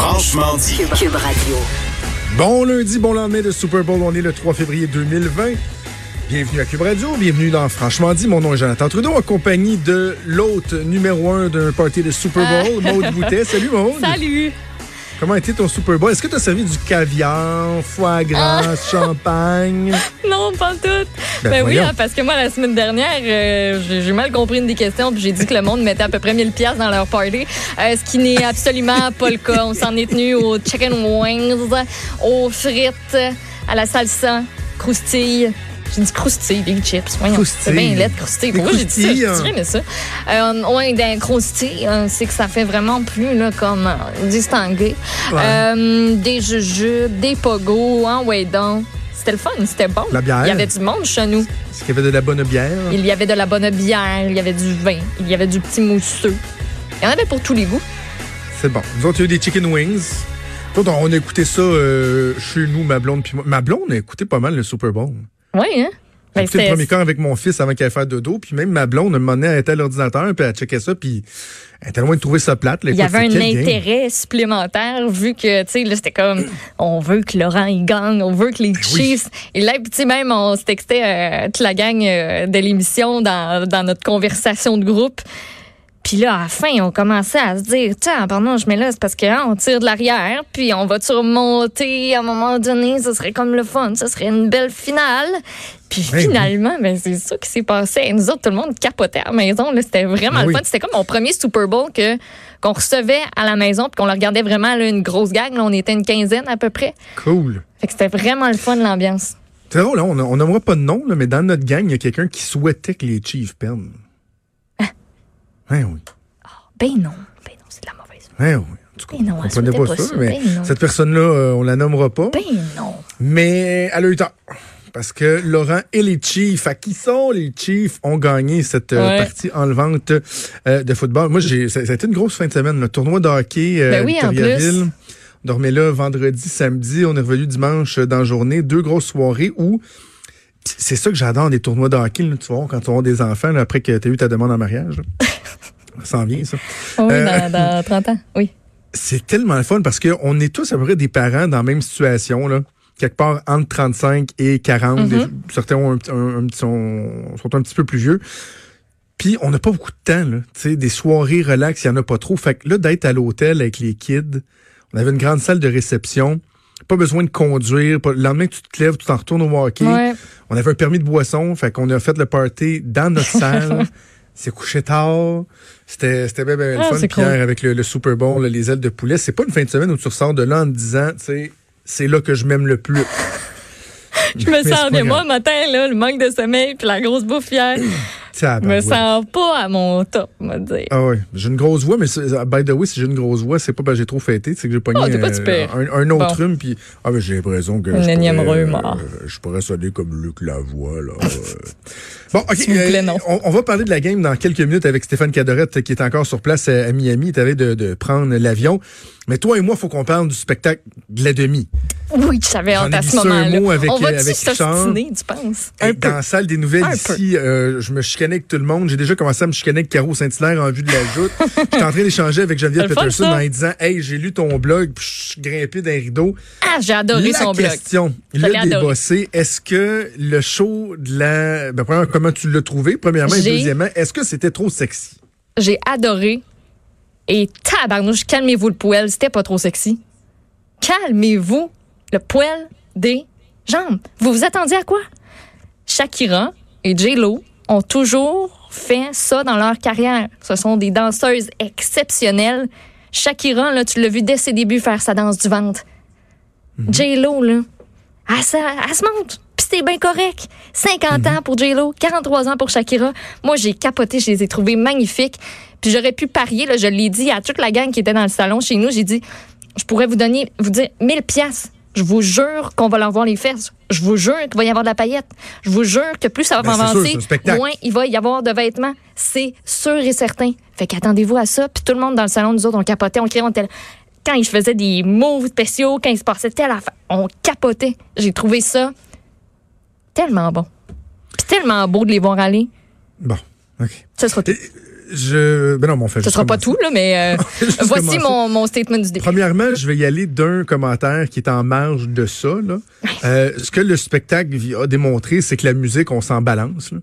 Franchement dit. Cube, Cube Radio. Bon lundi, bon lendemain de Super Bowl. On est le 3 février 2020. Bienvenue à Cube Radio, bienvenue dans Franchement dit. Mon nom est Jonathan Trudeau, en compagnie de l'hôte numéro un d'un party de Super Bowl, Maude Boutet. Salut Maude. Salut. Comment était ton Super Bowl? Est-ce que tu as servi du caviar, foie gras, Ah. champagne? Non, pas tout. Ben, Ben, oui, hein, parce que moi, la semaine dernière, euh, j'ai j'ai mal compris une des questions, puis j'ai dit que le monde mettait à peu près 1000 pièces dans leur party, euh, ce qui n'est absolument pas le cas. On s'en est tenu aux chicken wings, aux frites, à la salsa, croustille. J'ai dit croustille, des chips. Voyons. C'est bien laid, croustille. Des Pourquoi j'ai dit ça? J'ai hein. mais ça. Euh, ouais, d'un croustille, euh, c'est que ça fait vraiment plus, là, comme euh, distingué. Ouais. Euh, des jujubes, des pogos, hein, ouais, donc. C'était le fun, c'était bon. La bière. Il y avait du monde chez nous. Est-ce qu'il y avait de la bonne bière? Il y avait de la bonne bière, il y avait du vin, il y avait du petit mousseux. Il y en avait pour tous les goûts. C'est bon. Nous autres, il y a eu des chicken wings. Autres, on a écouté ça euh, chez nous, ma blonde puis moi. Ma blonde a écouté pas mal le Super Bowl. Oui, hein? J'ai Ben, le premier quart avec mon fils avant qu'il aille faire dodo. Puis même ma blonde, à un moment donné, elle était à l'ordinateur, puis elle checkait ça, puis elle était loin de trouver ça plate. là. il y avait un game? intérêt supplémentaire vu que, tu sais, là, c'était comme, on veut que Laurent, il gagne, on veut que les Ben oui. Et là, puis, tu sais, même, on se textait euh, toute la gang euh, de l'émission dans, dans notre conversation de groupe. Puis là, à la fin, on commençait à se dire, tiens, pardon, je mets là, c'est parce que hein, on tire de l'arrière, puis on va remonter à un moment donné, ce serait comme le fun, ce serait une belle finale. Puis Ben oui. finalement, ben, c'est ça qui s'est passé. Et nous autres, tout le monde capotait à la maison. C'était vraiment Ben le oui. fun. C'était comme mon premier Super Bowl que qu'on recevait à la maison, puis qu'on le regardait vraiment là, une grosse gang. Là, on était une quinzaine à peu près. Cool. Fait que c'était vraiment le fun, l'ambiance. C'est drôle, hein, on nommera pas de nom, là, mais dans notre gang, il y a quelqu'un qui souhaitait que les Chiefs perdent. Hein, oui. Ben non, ben non, c'est de la mauvaise. Hein, oui. En tout cas, Ben non, comprenait souhaitait pas pas ça, ça. mais Ben non. cette personne-là, euh, on la nommera pas. Ben non. Mais elle a eu tort. Parce que Laurent et les Chiefs, à qui sont les Chiefs, ont gagné cette euh, Ouais. partie enlevante euh, de football. Moi, j'ai, ça, ça a été une grosse fin de semaine. Le tournoi de hockey euh, Ben oui, en plus. On dormait là vendredi, samedi. On est revenu dimanche dans la journée. Deux grosses soirées où c'est ça que j'adore des tournois de hockey. Là, tu vois, quand tu auras des enfants, là, après que tu as eu ta demande en mariage. ça s'en vient, ça. Oui, Euh, dans, dans 30 ans, oui. C'est tellement le fun parce qu'on est tous à peu près des parents dans la même situation, là. Quelque part entre 35 et 40. Des- certains ont un, sont, sont un petit peu plus vieux. Puis on n'a pas beaucoup de temps, là. Tu sais, des soirées relax, il n'y en a pas trop. Fait que là, d'être à l'hôtel avec les kids, on avait une grande salle de réception. Pas besoin de conduire. Pas- le lendemain que tu te lèves, tu t'en retournes au hockey. Ouais. On avait un permis de boisson, fait qu'on a fait le party dans notre salle. C'est couché tard. C'était c'était bien, bien le Ah, fun. Puis cool. hier, avec le, le Super Bowl, les ailes de poulet, c'est pas une fin de semaine où tu ressors de là en te disant, tu sais, c'est là que je m'aime le plus. Je me sens de moi le matin, là, le manque de sommeil, puis la grosse bouffe hier. Je me sens pas à mon top, on va dire. Ah ouais, j'ai une grosse voix, mais by the way, si j'ai une grosse voix, c'est pas parce que j'ai trop fêté, c'est que j'ai pogné Oh, super. un, un autre Bon. rhume, puis ah ben j'ai l'impression que Une je énième pourrais, rhume, euh, je pourrais sonner comme Luc Lavoie là. euh. bon, ok, S'il vous plaît, non. on, on va parler de la game dans quelques minutes avec Stéphane Cadorette qui est encore sur place à, à Miami. Tu avais de, de prendre l'avion, mais toi et moi, faut qu'on parle du spectacle de la demi. Oui, j'avais hâte à ce un moment-là. mot avec, On va-tu avec tu penses? Un peu. dans la salle des nouvelles Un ici, euh, je me chicanais avec tout le monde. J'ai déjà commencé à me chicaner avec Caro Saint-Hilaire en vue de la joute. J'étais en train d'échanger avec Geneviève Peterson en lui disant Hey, j'ai lu ton blog, puis je suis grimpé d'un rideau. Ah, j'ai adoré la son blog. question, Je le c'est est-ce que le show de la. Ben, premièrement, comment tu l'as trouvé, premièrement, et deuxièmement, est-ce que c'était trop sexy? J'ai adoré. Et tabarnouche, calmez-vous le poêle, c'était pas trop sexy. Calmez-vous le poêle des jambes. Vous vous attendiez à quoi? Shakira et J-Lo ont toujours fait ça dans leur carrière. Ce sont des danseuses exceptionnelles. Shakira, là, tu l'as vu dès ses débuts faire sa danse du ventre. J-Lo, là, elle, se- elle se monte. Puis c'était bien correct. 50 ans pour J-Lo, 43 ans pour Shakira. Moi, j'ai capoté, je les ai trouvés magnifiques. Puis j'aurais pu parier, là, je l'ai dit à toute la gang qui était dans le salon chez nous, j'ai dit, je pourrais vous donner, vous dire 1000 pièces. Je vous jure qu'on va leur voir les fesses. Je vous jure qu'il va y avoir de la paillette. Je vous jure que plus ça va Ben, sûr, avancer, moins il va y avoir de vêtements. C'est sûr et certain. Fait qu'attendez-vous à ça. Puis tout le monde dans le salon, nous autres, on capotait, on criait, on là. Quand ils faisaient des moves spéciaux, quand il se passait telle affaire, on capotait. J'ai trouvé ça tellement bon. Puis tellement beau de les voir aller. Bon, OK. Ce sera tout. Je. Ben non, mais on fait Ce sera pas tout, là, mais euh, voici mon, mon statement du début. Premièrement, je vais y aller d'un commentaire qui est en marge de ça. Là. Euh, ce que le spectacle a démontré, c'est que la musique, on s'en balance. là.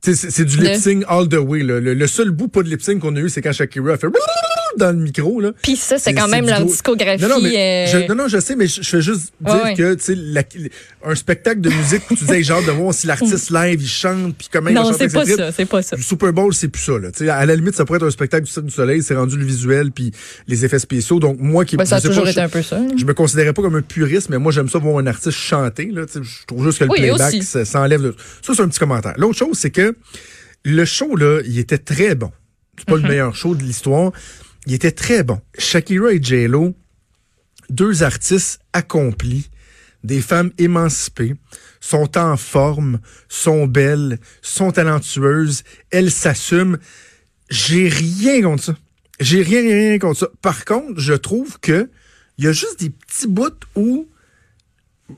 C'est c'est du lip sync all the way. là. Le, le seul bout pas de lip sync qu'on a eu, c'est quand Shakira a fait dans le micro. Là. Puis ça, c'est quand même gros- discographie. Non, non, mais euh, je, non, non, je sais, mais je, je fais juste dire Ouais, que tu sais, la- un spectacle de musique tu disais, genre, de voir si l'artiste live, il chante, puis comment il non, chanter c'est pas ça, c'est pas ça. Le Super Bowl, c'est plus ça. Là. À la limite, ça pourrait être un spectacle du Cirque du Soleil, c'est rendu le visuel puis les effets spéciaux. Donc, moi qui Ben, ça a toujours pas, été je- un peu ça. hein. je me considérais pas comme un puriste, mais moi, j'aime ça voir un artiste chanter. Là, je trouve juste que le Oui, playback, aussi. ça, ça enlève. de- Ça, c'est un petit commentaire. L'autre chose, c'est que le show, là, il était très bon. C'est pas le meilleur show de l'histoire. Il était très bon. Shakira et J-Lo, deux artistes accomplis, des femmes émancipées, sont en forme, sont belles, sont talentueuses, elles s'assument. J'ai rien contre ça. J'ai rien, rien, rien contre ça. Par contre, je trouve que il y a juste des petits bouts où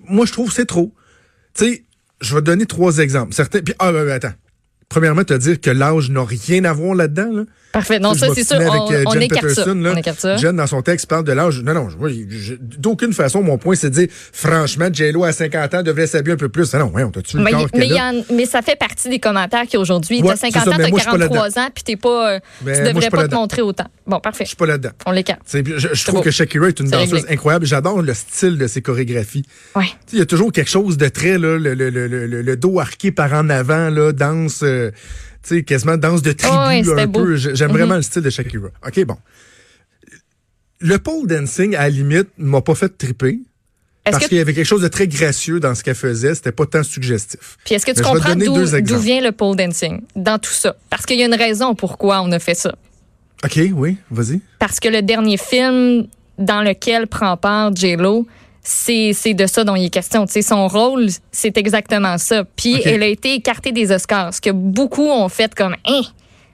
moi je trouve c'est trop. Tu sais, je vais donner trois exemples. Certains. Puis ah, ouais, ouais, attends. Premièrement, te dire que l'âge n'a rien à voir là-dedans. Là. Parfait. Non, ça, c'est sûr. On, euh, on écarte ça. On écarte ça. Jen, dans son texte, parle de l'âge. Non, non, d'aucune façon, mon point, c'est de dire, franchement, J-Lo à 50 ans devrait s'habiller un peu plus. Ah non, ouais, on t'a-tu le Mais, corps mais, qu'elle il y a? en- mais ça fait partie des commentaires qu'aujourd'hui, Ouais, t'as c'est 50 ça, ans, t'as moi, je suis pas 43 ans, puis t'es pas, euh, tu devrais pas pas te montrer autant. Bon, parfait. Je suis pas là-dedans. On l'écarte. Je, je trouve beau. que Shakira est une danseuse réglé. incroyable. J'adore le style de ses chorégraphies. Ouais. Il y a toujours quelque chose de très, là, le, le, le, le, le dos arqué par en avant, là, danse, euh, tu sais, quasiment danse de tribu, Oh, un beau. peu. J'ai- J'aime vraiment le style de Shakira. OK, bon. Le pole dancing, à la limite, m'a pas fait triper. Parce qu'il y avait quelque chose de très gracieux dans ce qu'elle faisait. C'était pas tant suggestif. puis est-ce que tu Mais comprends d'où vient le pole dancing dans tout ça? Parce qu'il y a une raison pourquoi on a fait ça. OK, oui, vas-y. Parce que le dernier film dans lequel prend part J-Lo, c'est c'est de ça dont il est question. Tu sais, son rôle, c'est exactement ça. Puis elle a été écartée des Oscars, ce que beaucoup ont fait comme hein,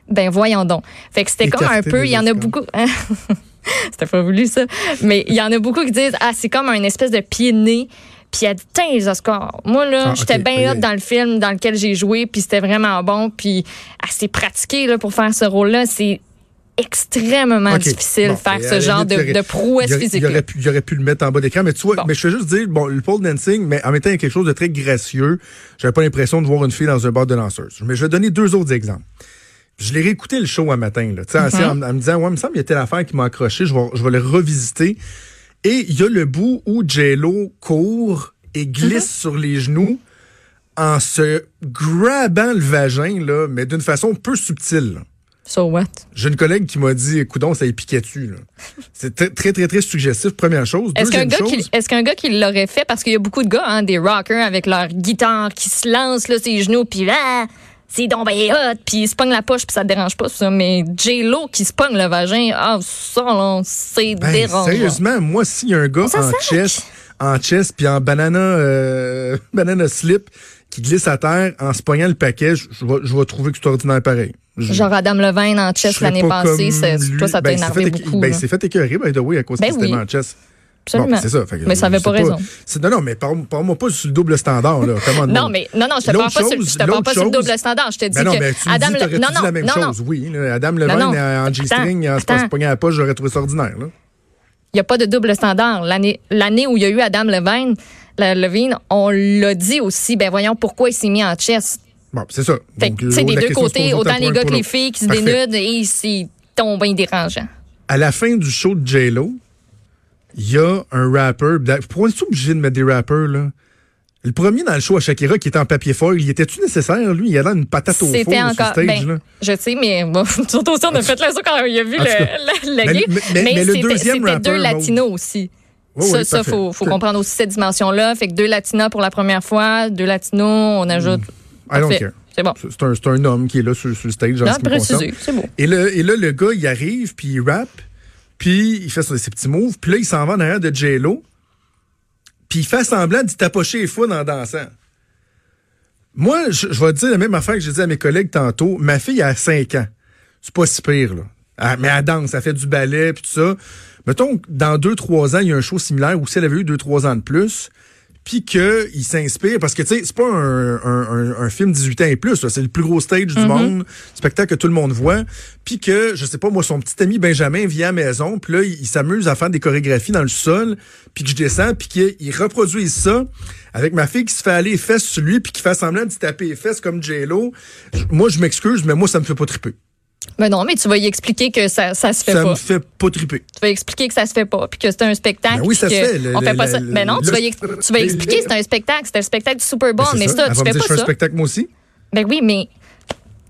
ben voyons donc. Fait que c'était comme un peu, il y en a beaucoup. c'était pas voulu ça, mais il y en a beaucoup qui disent ah c'est comme un espèce de pied de nez. Puis elle a dit, Tain, les Oscars. Moi, là, Ah, j'étais bien aïe. dans le film dans lequel j'ai joué, puis c'était vraiment bon. Puis elle s'est pratiquée là, pour faire ce rôle-là. C'est extrêmement difficile Bon, faire ce genre limite, de, prouesse il physique. Il aurait, pu, il aurait pu le mettre en bas d'écran. Mais tu vois, Bon. mais je vais juste dire, bon, le pole dancing, mais en même temps, il y a quelque chose de très gracieux. J'avais pas l'impression de voir une fille dans un bar de danseuse. Mais je vais donner deux autres exemples. Je l'ai réécouté le show un matin, là, Mm-hmm. en, en me disant, ouais, il me semble qu'il y a telle affaire qui m'a accroché, je vais, je vais le revisiter. Et il y a le bout où J-Lo court et glisse Mm-hmm. sur les genoux en se grabant le vagin, là, mais d'une façon peu subtile. là. So what? J'ai une collègue qui m'a dit, coudon, ça y piquait dessus. là. C'est très, très, très, très suggestif, première chose. Est-ce qu'un gars, chose, gars qui l'aurait fait, parce qu'il y a beaucoup de gars, hein, des rockers avec leur guitare qui se lancent là, ses genoux, puis ah, c'est donc ben hot, puis ils se pognent la poche, puis ça te dérange pas, ça. Mais J-Lo qui se pogne le vagin, ah, ça, là, c'est ben, dérangeant. sérieusement, moi, s'il y a un gars en sac. chess, en chess, puis en banana, euh, banana slip, qui glisse à terre en se pognant le paquet, je je vais trouver que c'est ordinaire pareil. Je- Genre Adam Levine en chess l'année pas passée, c'est- toi, ça t'a Ben, énervé fait beaucoup. Ben, s'est fait écœurer, by the way, à cause Ben oui. en chess. Absolument. Bon, c'est ça. Fait que mais ça avait c'est pas raison. c'est- Non, non, mais parle- parle-moi pas sur le double standard, là. Comment Non, mais non, non, je te parle pas, sur, je te parle pas sur le double standard. Je te dis Ben non, que mais tu Adam, dis, t'aurais non, non, la même non, non. chose, oui. là. Adam Levine non. en G-string, en se pognant à la poche, j'aurais trouvé ça ordinaire. Il n'y a pas de double standard. L'année où il y a eu Adam Levine, Levine, on l'a dit aussi, ben voyons pourquoi il s'est mis en chess. Bon, c'est ça. Fait Donc, que, tu sais, euh, des deux côtés, autant les gars que les filles qui se Parfait. dénudent, et c'est tombé dérangeant. À la fin du show de J-Lo, il y a un rapper. Pourquoi est-tu obligé de mettre des rappers, là? Le premier dans le show à Shakira qui était en papier foil, il était-tu nécessaire, lui? Il avait une patate au four sur encore. stage, ben, là. je sais, mais bon, surtout aussi, on a fait le saut quand il a vu le, le, le Mais- mais- mais- mais le c'était- deuxième c'était deux latinos aussi. Ça, oui, ça faut, comprendre aussi cette dimension-là. Fait que deux latinas pour la première fois, deux latinos, on ajoute. I don't care. C'est bon. C'est un, un homme qui est là sur, sur le stage, en Non, précisé, c'est beau. Et, là, et là, le gars, il arrive, puis il rappe. puis il fait ses petits moves, puis là, il s'en va derrière de J-Lo, puis il fait semblant d'y tapocher les fous en dansant. Moi, je, vais te dire la même affaire que j'ai dit à mes collègues tantôt. Ma fille a 5 ans. C'est pas si pire, là. Mais elle danse, elle fait du ballet, puis tout ça. Mettons que dans 2-3 ans, il y a un show similaire où si elle avait eu 2-3 ans de plus, puis qu'il s'inspire, parce que tu sais, c'est pas un, un, un, film 18 ans et plus, c'est le plus gros stage du mm-hmm. monde, spectacle que tout le monde voit, puis que, je sais pas, moi, son petit ami Benjamin vient à la maison, puis là, il, s'amuse à faire des chorégraphies dans le sol, puis que je descends, puis qu'il reproduise ça avec ma fille qui se fait aller les fesses sur lui, puis qui fait semblant de se taper les fesses comme J-Lo. Moi, je m'excuse, mais moi, ça me fait pas triper. Ben non, mais tu vas y expliquer que ça, ça se fait pas. Ça me fait pas triper. Tu vas expliquer que ça se fait pas, puis que c'est un spectacle. Ben oui, ça se fait. on fait pas ça. Mais ben non, tu vas, tu vas expliquer que c'est un spectacle. C'est un spectacle du Super Bowl, ben, mais ça, tu fais pas ça. un spectacle moi aussi. Ben oui, mais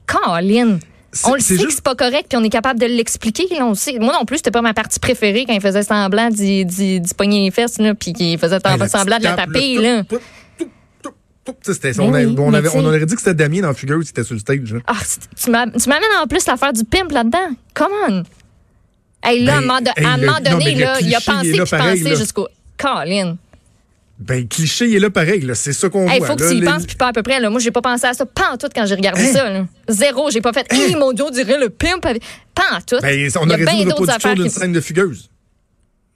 Colin. On le sait que c'est pas correct, puis on est capable de l'expliquer. Moi non plus, c'était pas ma partie préférée quand il faisait semblant d'y pogner les fesses, puis qu'il faisait semblant de la taper. Là. Ben on, on, avait, on, aurait dit que c'était Damien dans Figure qui était sur le stage. Ah, tu m'amènes en plus l'affaire du pimp là-dedans. Come on! Hey, là, ben, à un moment donné, là, il a pensé qu'il pensait jusqu'au. Colin. Ben, cliché, il est là pareil, C'est ça qu'on voit. Il faut que tu y penses, puis pas à peu près. Là. Moi, j'ai pas pensé à ça, pas en tout quand j'ai regardé hein? ça. Là. Zéro, j'ai pas fait. Hein? mon Dieu, dirait le pimp. Pas en tout. Ben, on aurait dit une reproduction d'une scène de fugueuse.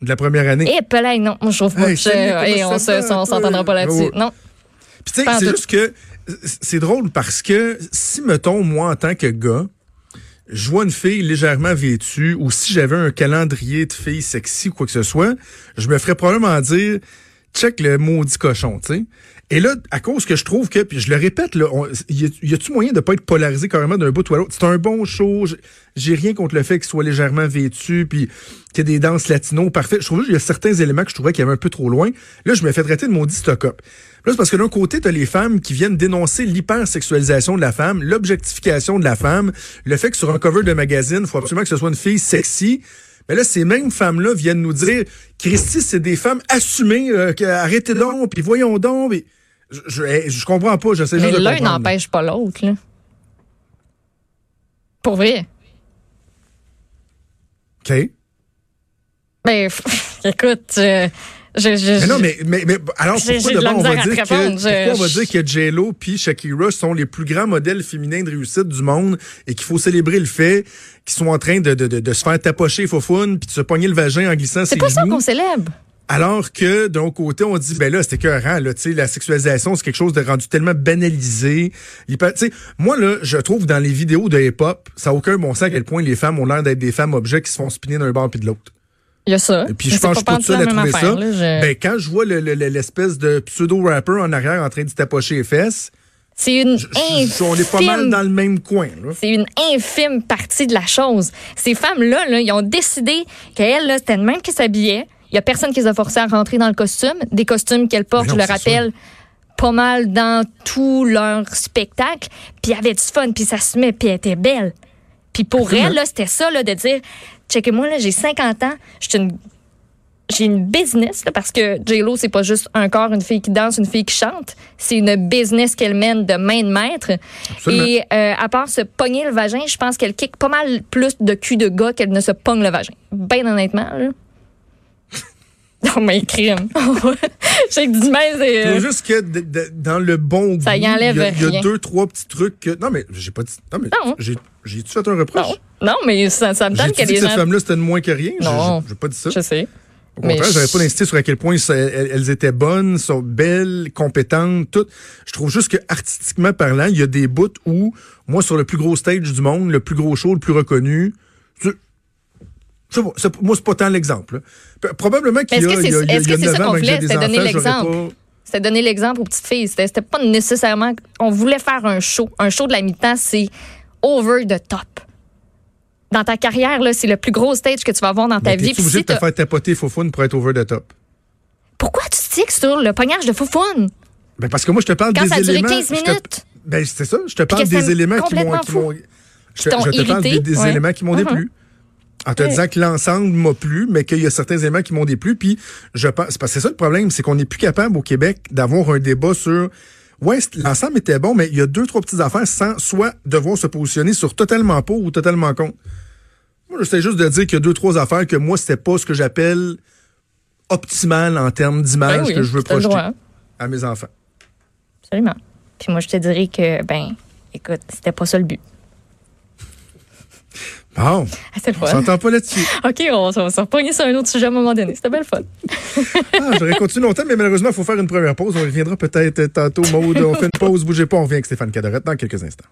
De la première année. Eh, hey, non, moi, je trouve pas que. on s'entendra pas là-dessus. Non. Tu sais, c'est juste que c'est drôle parce que si, mettons, moi, en tant que gars, je vois une fille légèrement vêtue ou si j'avais un calendrier de filles sexy ou quoi que ce soit, je me ferais probablement dire check le maudit cochon, tu sais. Et là, à cause que je trouve que, puis je le répète, là, y a-tu moyen de pas être polarisé carrément d'un bout ou à l'autre? C'est un bon show. J'ai rien contre le fait qu'il soit légèrement vêtu, puis qu'il y ait des danses latino parfait. Je trouve qu'il y a certains éléments que je trouvais qu'il y avait un peu trop loin. Là, je me fais traiter de maudit stock-up. Là, c'est parce que d'un côté, t'as les femmes qui viennent dénoncer l'hypersexualisation de la femme, l'objectification de la femme, le fait que sur un cover de magazine, faut absolument que ce soit une fille sexy. Mais là, ces mêmes femmes-là viennent nous dire, Christy, c'est des femmes assumées, euh, arrêtez donc, puis voyons donc. Je, je, je comprends pas, j'essaie juste de l'un n'empêche pas l'autre, là. Pour vrai. OK. Mais, écoute, euh, je, je, mais non, mais, mais, mais alors pourquoi d'abord on va dire que pourquoi on va dire que J-Lo puis Shakira sont les plus grands modèles féminins de réussite du monde et qu'il faut célébrer le fait qu'ils sont en train de, de, de, de se faire tapocher faufoune puis de se pogner le vagin en glissant ses genoux. C'est pas ça qu'on célèbre? Alors que d'un côté, on dit ben là, c'était écœurant, là, tu sais, la sexualisation, c'est quelque chose de rendu tellement banalisé. Tu sais, moi là, je trouve dans les vidéos de hip-hop, ça n'a aucun bon sens à quel point les femmes ont l'air d'être des femmes objets qui se font spinner d'un bord puis de l'autre. Il y a ça. Et puis je pense que je suis tout seul à trouver ça. Ben quand je vois l'espèce de pseudo-rapper en arrière en train de tapocher les fesses, c'est une infime... On est pas mal dans le même coin. C'est une infime partie de la chose. Ces femmes-là, là, ils ont décidé qu'elles, c'était le même qui s'habillait il y a personne qui les a forcés à rentrer dans le costume. Des costumes qu'elles portent, je le rappelle, pas mal dans tout leur spectacle. Puis il y avait du fun, puis ça se met, puis elle était belle. Puis pour elle, là, c'était ça, là, de dire, checkez-moi, là, j'ai 50 ans, une j'ai une business parce que J-Lo, c'est pas juste un corps, une fille qui danse, une fille qui chante. C'est une business qu'elle mène de main de maître. Et euh, à part se pogner le vagin, je pense qu'elle kick pas mal plus de cul de gars qu'elle ne se pogne le vagin. Ben honnêtement, là. Non, mais crime. Dit, mais c'est. Euh, juste que dans le bon goût. Ça y enlève Il y, a deux, trois petits trucs que. Non, mais j'ai pas dit. Non, mais. J'ai, j'ai-tu fait un reproche? Non, non mais ça, ça me donne qu'elle est. que cette femme-là, c'était de moins que rien? Non. J'ai pas dit ça. Je sais. Au contraire, j'avais pas insisté sur à quel point elles, étaient bonnes, sont belles, compétentes, toutes. Je trouve juste que artistiquement parlant, il y a des bouts où, moi, sur le plus gros stage du monde, le plus gros show, le plus reconnu, moi, c'est pas tant l'exemple. Probablement qu'il y a, Est-ce que c'est ça qu'on voulait? C'était donner l'exemple. C'était donner l'exemple aux petites filles. C'était pas nécessairement... On voulait faire un show. Un show de la mi-temps, c'est over the top. Dans ta carrière, c'est le plus gros stage que tu vas avoir dans ta vie. Tu es obligé de te faire tapoter foufoune pour être over the top? Pourquoi tu sticks sur le pognage de foufoune? Ben parce que moi, je te parle Quand des ça a duré 15 minutes. Ben, c'est ça. Je te parle des éléments qui m'ont... Je, je, te parle des, éléments qui m'ont uh-huh. déplu. En te disant que l'ensemble m'a plu, mais qu'il y a certains éléments qui m'ont déplu. Puis je pense, parce que c'est ça le problème, c'est qu'on n'est plus capable au Québec d'avoir un débat sur ouais, l'ensemble était bon, mais il y a deux, trois petites affaires sans soit devoir se positionner sur totalement pour ou totalement contre. Moi, j'essaie juste de dire qu'il y a deux, trois affaires que moi, c'était pas ce que j'appelle optimal en termes d'image Ben oui, que je veux projeter à mes enfants. Absolument. Puis moi, je te dirais que, ben, écoute, c'était pas ça le but. Ah, c'est le on fun. s'entend pas là-dessus. OK, on, on va se repogner sur un autre sujet à un moment donné. C'était belle fun. Ah, J'aurais continué longtemps, mais malheureusement, il faut faire une première pause. On reviendra peut-être tantôt. Maude, on fait une pause. Bougez pas, on revient avec Stéphane Cadorette dans quelques instants.